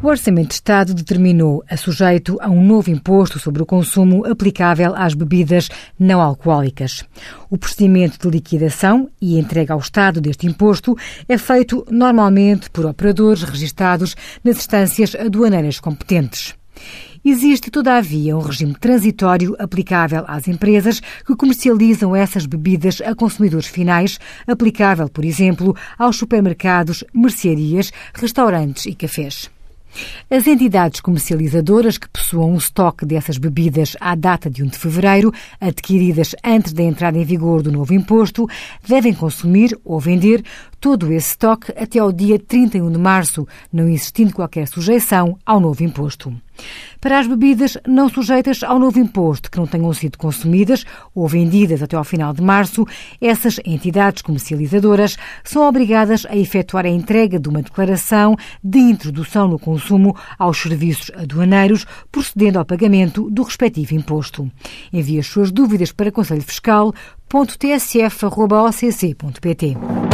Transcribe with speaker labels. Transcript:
Speaker 1: O Orçamento de Estado determinou a sujeito a um novo imposto sobre o consumo aplicável às bebidas não alcoólicas. O procedimento de liquidação e entrega ao Estado deste imposto é feito normalmente por operadores registados nas instâncias aduaneiras competentes. Existe, todavia, um regime transitório aplicável às empresas que comercializam essas bebidas a consumidores finais, aplicável, por exemplo, aos supermercados, mercearias, restaurantes e cafés. As entidades comercializadoras que possuam um estoque dessas bebidas à data de 1 de fevereiro, adquiridas antes da entrada em vigor do novo imposto, devem consumir ou vender todo esse estoque até ao dia 31 de março, não existindo qualquer sujeição ao novo imposto. Para as bebidas não sujeitas ao novo imposto, que não tenham sido consumidas ou vendidas até ao final de março, essas entidades comercializadoras são obrigadas a efetuar a entrega de uma declaração de introdução no consumo aos serviços aduaneiros, procedendo ao pagamento do respectivo imposto. Envie as suas dúvidas para conselhofiscal.tsf.occ.pt.